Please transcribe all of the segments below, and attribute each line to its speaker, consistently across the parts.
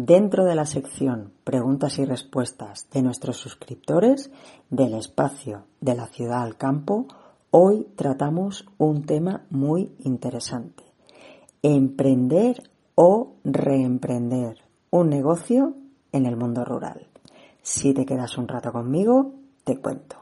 Speaker 1: Dentro de la sección Preguntas y Respuestas de nuestros suscriptores del espacio de la ciudad al campo, hoy tratamos un tema muy interesante. Emprender o reemprender un negocio en el mundo rural. Si te quedas un rato conmigo, te cuento.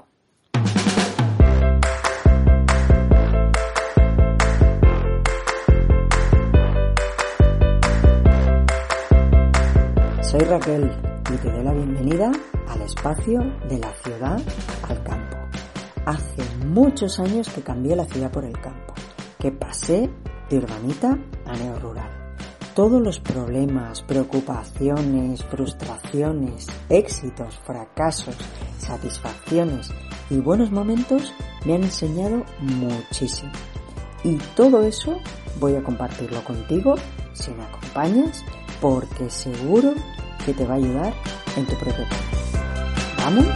Speaker 1: Soy Raquel y te doy la bienvenida al espacio de la ciudad al campo. Hace muchos años que cambié la ciudad por el campo, que pasé de urbanita a neorural. Todos los problemas, preocupaciones, frustraciones, éxitos, fracasos, satisfacciones y buenos momentos me han enseñado muchísimo. Y todo eso voy a compartirlo contigo si me acompañas porque seguro que te va a ayudar en tu campo. ¿Vamos?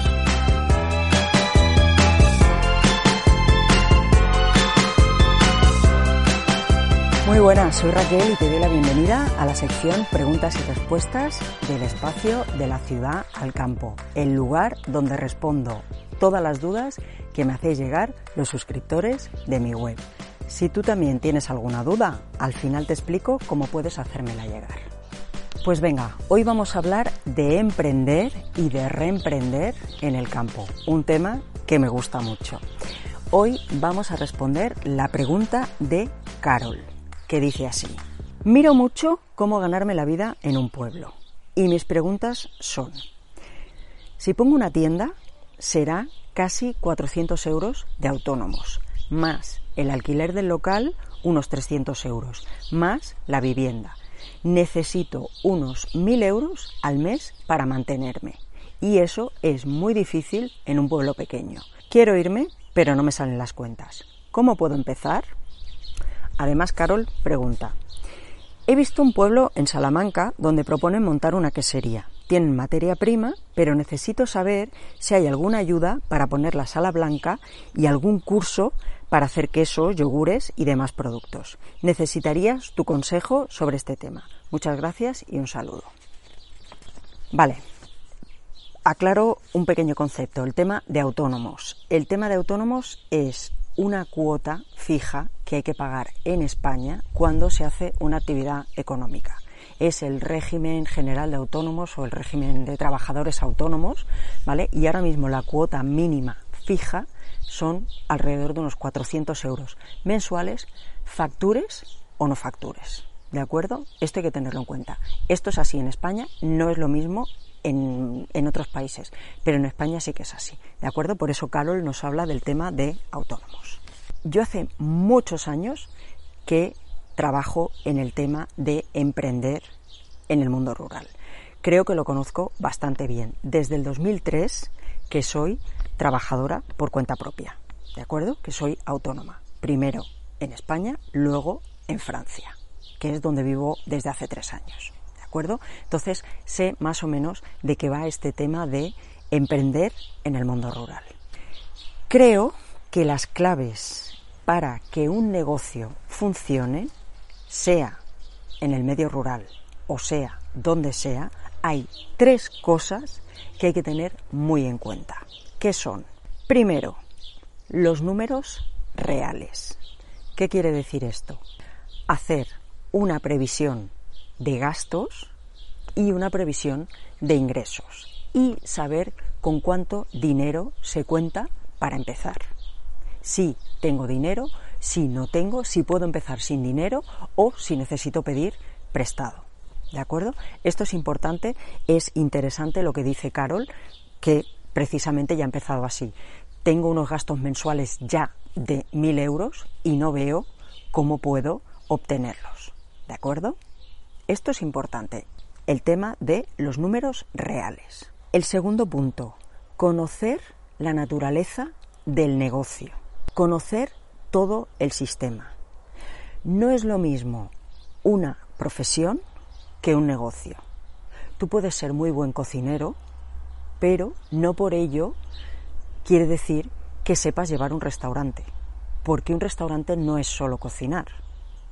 Speaker 1: Muy buenas, soy Raquel y te doy la bienvenida a la sección Preguntas y Respuestas del espacio de la ciudad al campo, el lugar donde respondo todas las dudas que me hacéis llegar los suscriptores de mi web. Si tú también tienes alguna duda, al final te explico cómo puedes hacérmela llegar. Pues venga, hoy vamos a hablar de emprender y de reemprender en el campo, un tema que me gusta mucho. Hoy vamos a responder la pregunta de Carol, que dice así. Miro mucho cómo ganarme la vida en un pueblo y mis preguntas son, si pongo una tienda, será casi 400 euros de autónomos, más el alquiler del local, unos 300 euros, más la vivienda necesito unos mil euros al mes para mantenerme. Y eso es muy difícil en un pueblo pequeño. Quiero irme, pero no me salen las cuentas. ¿Cómo puedo empezar? Además, Carol pregunta. He visto un pueblo en Salamanca donde proponen montar una quesería. Tienen materia prima, pero necesito saber si hay alguna ayuda para poner la sala blanca y algún curso para hacer quesos, yogures y demás productos. Necesitarías tu consejo sobre este tema. Muchas gracias y un saludo. Vale, aclaro un pequeño concepto, el tema de autónomos. El tema de autónomos es una cuota fija que hay que pagar en España cuando se hace una actividad económica. Es el régimen general de autónomos o el régimen de trabajadores autónomos, ¿vale? Y ahora mismo la cuota mínima fija son alrededor de unos 400 euros mensuales, factures o no factures. ¿De acuerdo? Esto hay que tenerlo en cuenta. Esto es así en España, no es lo mismo en, en, otros países, pero en España sí que es así. ¿De acuerdo? Por eso Carol nos habla del tema de autónomos. Yo hace muchos años que trabajo en el tema de emprender en el mundo rural. Creo que lo conozco bastante bien. Desde el 2003 que soy trabajadora por cuenta propia, ¿de acuerdo? Que soy autónoma, primero en España, luego en Francia, que es donde vivo desde hace tres años, ¿de acuerdo? Entonces sé más o menos de qué va este tema de emprender en el mundo rural. Creo que las claves para que un negocio funcione, sea en el medio rural o sea donde sea, hay tres cosas que hay que tener muy en cuenta. ¿Qué son? Primero, los números reales. ¿Qué quiere decir esto? Hacer una previsión de gastos y una previsión de ingresos y saber con cuánto dinero se cuenta para empezar. Si tengo dinero, si no tengo, si puedo empezar sin dinero o si necesito pedir prestado. ¿De acuerdo? Esto es importante, es interesante lo que dice Carol, que precisamente ya ha empezado así. Tengo unos gastos mensuales ya de mil euros y no veo cómo puedo obtenerlos. ¿De acuerdo? Esto es importante, el tema de los números reales. El segundo punto, conocer la naturaleza del negocio, conocer todo el sistema. No es lo mismo una profesión que un negocio. Tú puedes ser muy buen cocinero, pero no por ello quiere decir que sepas llevar un restaurante, porque un restaurante no es solo cocinar,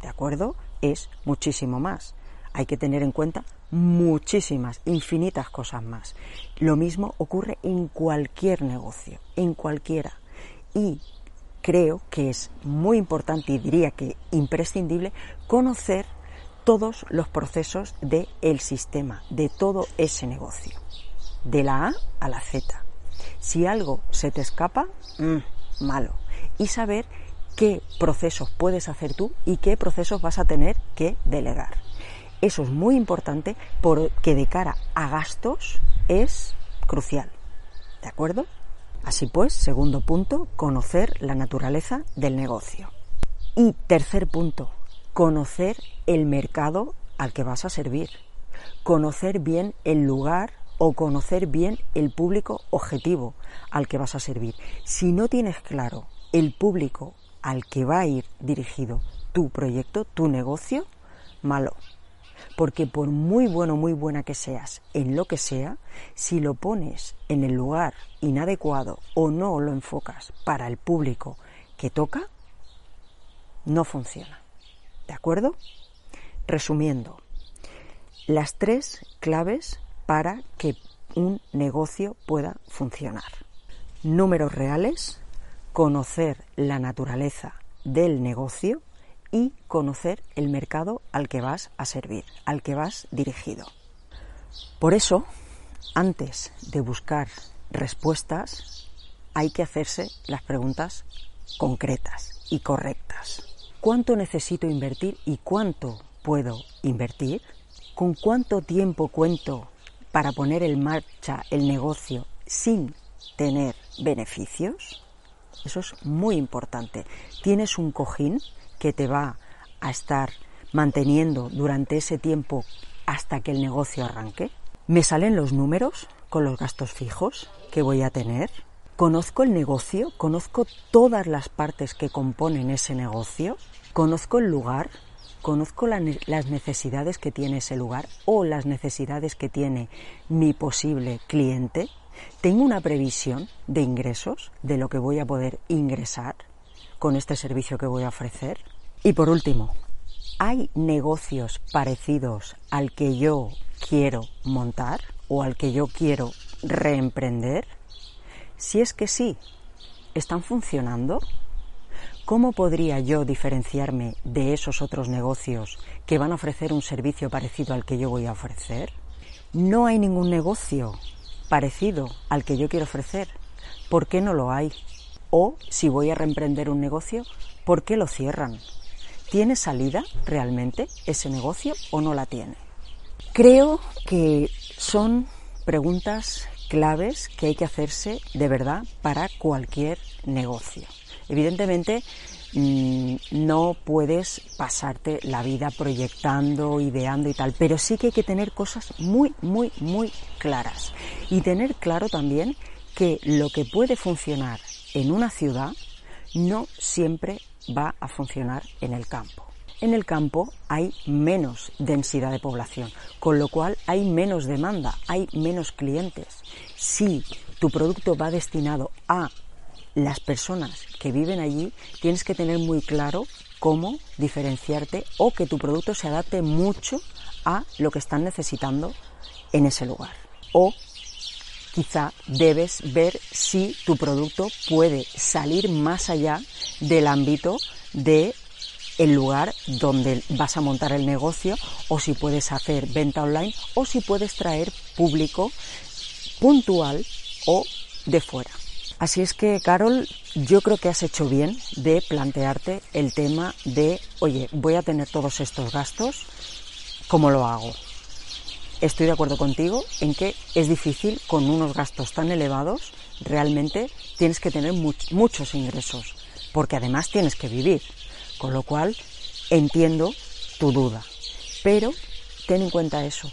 Speaker 1: ¿de acuerdo? Es muchísimo más. Hay que tener en cuenta muchísimas, infinitas cosas más. Lo mismo ocurre en cualquier negocio, en cualquiera. Y creo que es muy importante y diría que imprescindible conocer todos los procesos del el sistema, de todo ese negocio, de la A a la Z. Si algo se te escapa, mm, malo. Y saber qué procesos puedes hacer tú y qué procesos vas a tener que delegar. Eso es muy importante porque de cara a gastos es crucial. ¿De acuerdo? Así pues, segundo punto, conocer la naturaleza del negocio. Y tercer punto, conocer el mercado al que vas a servir, conocer bien el lugar o conocer bien el público objetivo al que vas a servir. Si no tienes claro el público al que va a ir dirigido tu proyecto, tu negocio, malo. Porque por muy bueno, muy buena que seas en lo que sea, si lo pones en el lugar inadecuado o no lo enfocas para el público que toca, no funciona. ¿De acuerdo? Resumiendo, las tres claves para que un negocio pueda funcionar. Números reales, conocer la naturaleza del negocio y conocer el mercado al que vas a servir, al que vas dirigido. Por eso, antes de buscar respuestas, hay que hacerse las preguntas concretas y correctas. ¿Cuánto necesito invertir y cuánto puedo invertir? ¿Con cuánto tiempo cuento para poner en marcha el negocio sin tener beneficios? Eso es muy importante. ¿Tienes un cojín que te va a estar manteniendo durante ese tiempo hasta que el negocio arranque? ¿Me salen los números con los gastos fijos que voy a tener? ¿Conozco el negocio? ¿Conozco todas las partes que componen ese negocio? ¿Conozco el lugar? ¿Conozco las necesidades que tiene ese lugar o las necesidades que tiene mi posible cliente? ¿Tengo una previsión de ingresos, de lo que voy a poder ingresar con este servicio que voy a ofrecer? Y por último, ¿hay negocios parecidos al que yo quiero montar o al que yo quiero reemprender? Si es que sí, ¿están funcionando? ¿Cómo podría yo diferenciarme de esos otros negocios que van a ofrecer un servicio parecido al que yo voy a ofrecer? No hay ningún negocio parecido al que yo quiero ofrecer. ¿Por qué no lo hay? O si voy a reemprender un negocio, ¿por qué lo cierran? ¿Tiene salida realmente ese negocio o no la tiene? Creo que son preguntas claves que hay que hacerse de verdad para cualquier negocio. Evidentemente, mm, no puedes pasarte la vida proyectando, ideando y tal, pero sí que hay que tener cosas muy, muy, muy claras. Y tener claro también que lo que puede funcionar en una ciudad no siempre va a funcionar en el campo. En el campo hay menos densidad de población, con lo cual hay menos demanda, hay menos clientes. Si tu producto va destinado a las personas que viven allí, tienes que tener muy claro cómo diferenciarte o que tu producto se adapte mucho a lo que están necesitando en ese lugar. O quizá debes ver si tu producto puede salir más allá del ámbito de el lugar donde vas a montar el negocio o si puedes hacer venta online o si puedes traer público puntual o de fuera. Así es que, Carol, yo creo que has hecho bien de plantearte el tema de, oye, voy a tener todos estos gastos, ¿cómo lo hago? Estoy de acuerdo contigo en que es difícil con unos gastos tan elevados, realmente tienes que tener muchos ingresos, porque además tienes que vivir. Con lo cual, entiendo tu duda. Pero ten en cuenta eso.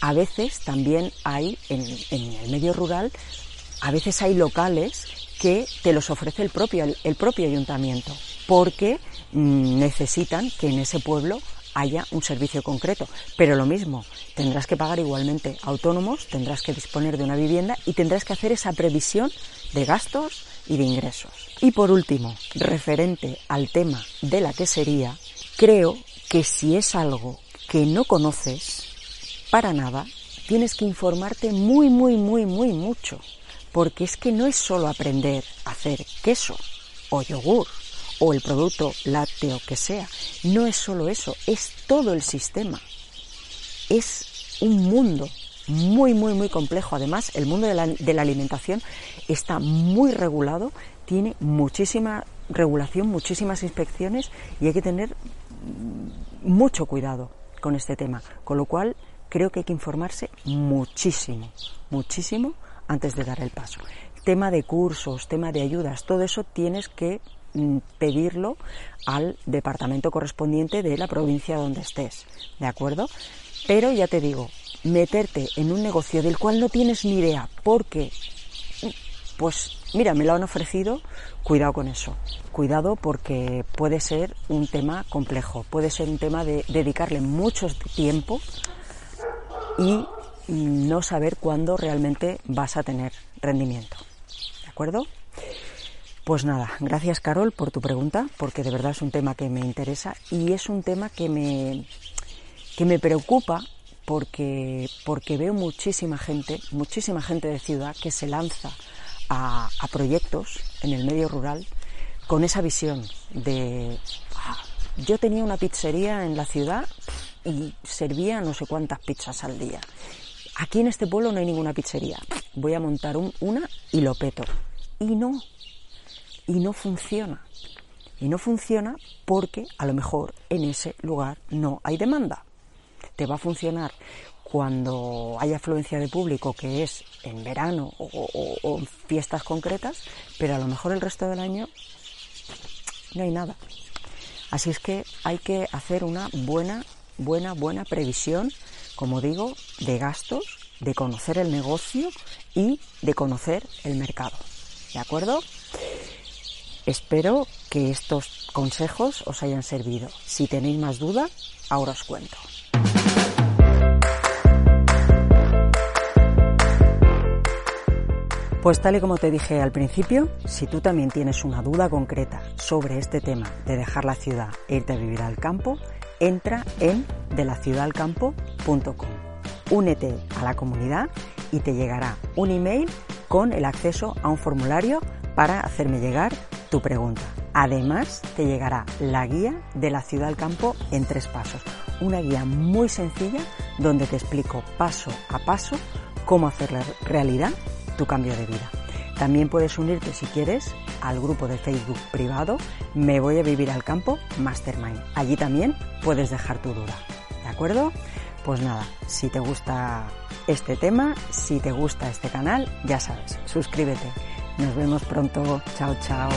Speaker 1: A veces también hay, en, el medio rural, a veces hay locales que te los ofrece el propio, el, propio ayuntamiento, porque mm, necesitan que en ese pueblo haya un servicio concreto. Pero lo mismo, tendrás que pagar igualmente autónomos, tendrás que disponer de una vivienda y tendrás que hacer esa previsión de gastos y de ingresos. Y por último, referente al tema de la quesería, creo que si es algo que no conoces para nada, tienes que informarte muy, muy, muy, muy mucho. Porque es que no es solo aprender a hacer queso o yogur o el producto lácteo que sea. No es solo eso, es todo el sistema. Es un mundo muy, muy, muy complejo. Además, el mundo de la, de la alimentación está muy regulado, tiene muchísima regulación, muchísimas inspecciones y hay que tener mucho cuidado con este tema. Con lo cual, creo que hay que informarse muchísimo, muchísimo antes de dar el paso. Tema de cursos, tema de ayudas, todo eso tienes que Mm, pedirlo al departamento correspondiente de la provincia donde estés, ¿de acuerdo? Pero ya te digo, meterte en un negocio del cual no tienes ni idea, porque, pues mira, me lo han ofrecido, cuidado con eso, cuidado porque puede ser un tema complejo, puede ser un tema de dedicarle mucho tiempo y no saber cuándo realmente vas a tener rendimiento, ¿de acuerdo? Pues nada, gracias Carol por tu pregunta, porque de verdad es un tema que me interesa y es un tema que me, que me preocupa porque, porque veo muchísima gente, muchísima gente de ciudad que se lanza a, proyectos en el medio rural con esa visión de ah, yo tenía una pizzería en la ciudad y servía no sé cuántas pizzas al día. Aquí en este pueblo no hay ninguna pizzería. Voy a montar una y lo peto. Y no, y no funciona. Y no funciona porque a lo mejor en ese lugar no hay demanda. Te va a funcionar cuando hay afluencia de público, que es en verano o, en fiestas concretas, pero a lo mejor el resto del año no hay nada. Así es que hay que hacer una buena, buena, buena previsión, como digo, de gastos, de conocer el negocio y de conocer el mercado. ¿De acuerdo? Espero que estos consejos os hayan servido. Si tenéis más dudas, ahora os cuento. Pues tal y como te dije al principio, si tú también tienes una duda concreta sobre este tema de dejar la ciudad e irte a vivir al campo, entra en delaciudadalcampo.com. Únete a la comunidad y te llegará un email con el acceso a un formulario para hacerme llegar tu pregunta. Además, te llegará la guía de la ciudad al campo en tres pasos. Una guía muy sencilla donde te explico paso a paso cómo hacer realidad tu cambio de vida. También puedes unirte si quieres al grupo de Facebook privado Me voy a vivir al campo Mastermind. Allí también puedes dejar tu duda. ¿De acuerdo? Pues nada, si te gusta este tema, si te gusta este canal, ya sabes, suscríbete nos vemos pronto. Chao, chao.